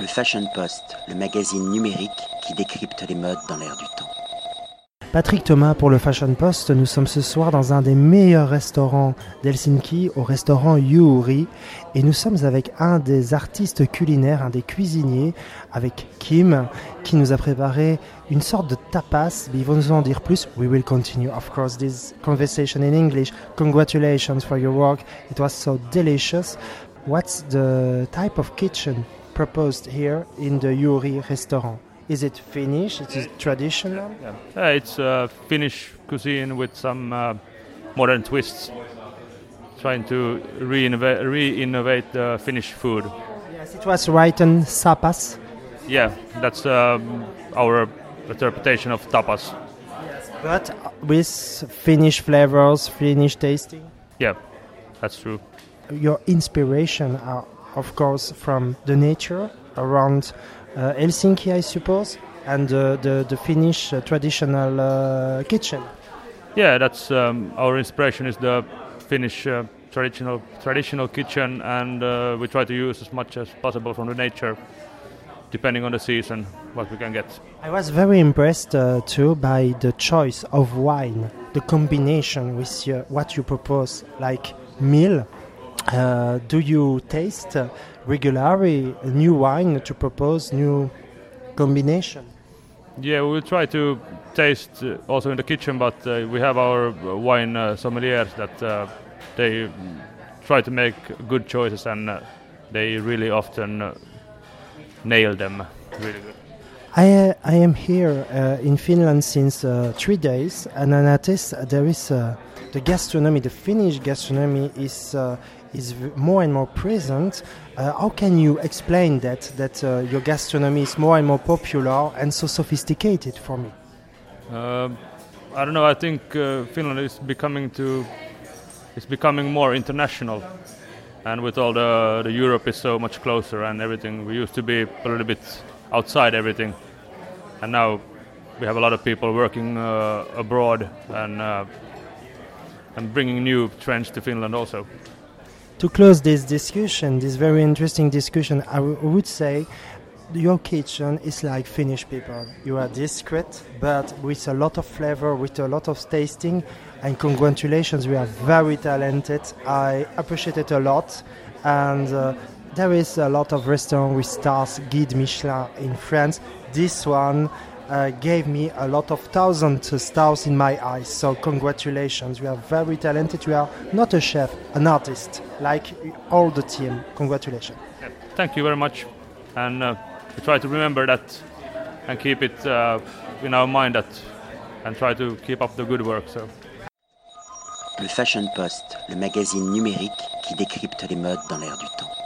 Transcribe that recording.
Le Fashion Post, le magazine numérique qui décrypte les modes dans l'air du temps. Patrick Thomas pour le Fashion Post. Nous sommes ce soir dans un des meilleurs restaurants d'Helsinki, au restaurant Yuuri. Et nous sommes avec un des artistes culinaires, un des cuisiniers, avec Kim, qui nous a préparé une sorte de tapas. Mais il va nous en dire plus. We will continue, of course, this conversation in English. Congratulations for your work. It was so delicious. What's the type of kitchen? Proposed here in the Juuri restaurant? Is it Finnish? Is it traditional? Yeah, Uh, it's uh, Finnish cuisine with some uh, modern twists, trying to re-innovate, re-innovate uh, Finnish food. Yes, it was written sapas. Yeah, that's um, our interpretation of tapas. But with Finnish flavors, Finnish tasting. Yeah, that's true. Your inspiration are, of course, from the nature around uh, Helsinki, I suppose, and uh, the, the Finnish uh, traditional uh, kitchen. Yeah, that's um, our inspiration is the Finnish uh, traditional traditional kitchen, and uh, we try to use as much as possible from the nature, depending on the season, what we can get. I was very impressed uh, too by the choice of wine, the combination with what you propose, like meal. Uh, do you taste regularly new wine to propose new combination? Yeah, we try to taste uh, also in the kitchen, but uh, we have our wine sommeliers that they try to make good choices, and they really often nail them really good. I, uh, I am here uh, in Finland since uh, three days, and I noticed there is uh, the gastronomy, the Finnish gastronomy is uh, is more and more present. Uh, how can you explain that that uh, your gastronomy is more and more popular and so sophisticated for me? Um I don't know. I think uh, Finland is becoming to is becoming more international, and with all the the Europe is so much closer and everything. We used to be a little bit outside everything, and now we have a lot of people working uh, abroad and uh, and bringing new trends to Finland also. To close this discussion, this very interesting discussion, I would say your kitchen is like Finnish people. You are discreet, but with a lot of flavor, with a lot of tasting. And congratulations, we are very talented. I appreciate it a lot. And uh, there is a lot of restaurants with stars, Guide Michelin in France. This one uh, gave me a lot of thousand stars in my eyes. So congratulations, you are very talented. You are not a chef, an artist, like all the team. Congratulations. Yeah. Thank you very much, and uh, we try to remember that and keep it uh, in our mind that and try to keep up the good work. So. Le Fashion Post, le magazine numérique qui décrypte les modes dans l'air du temps.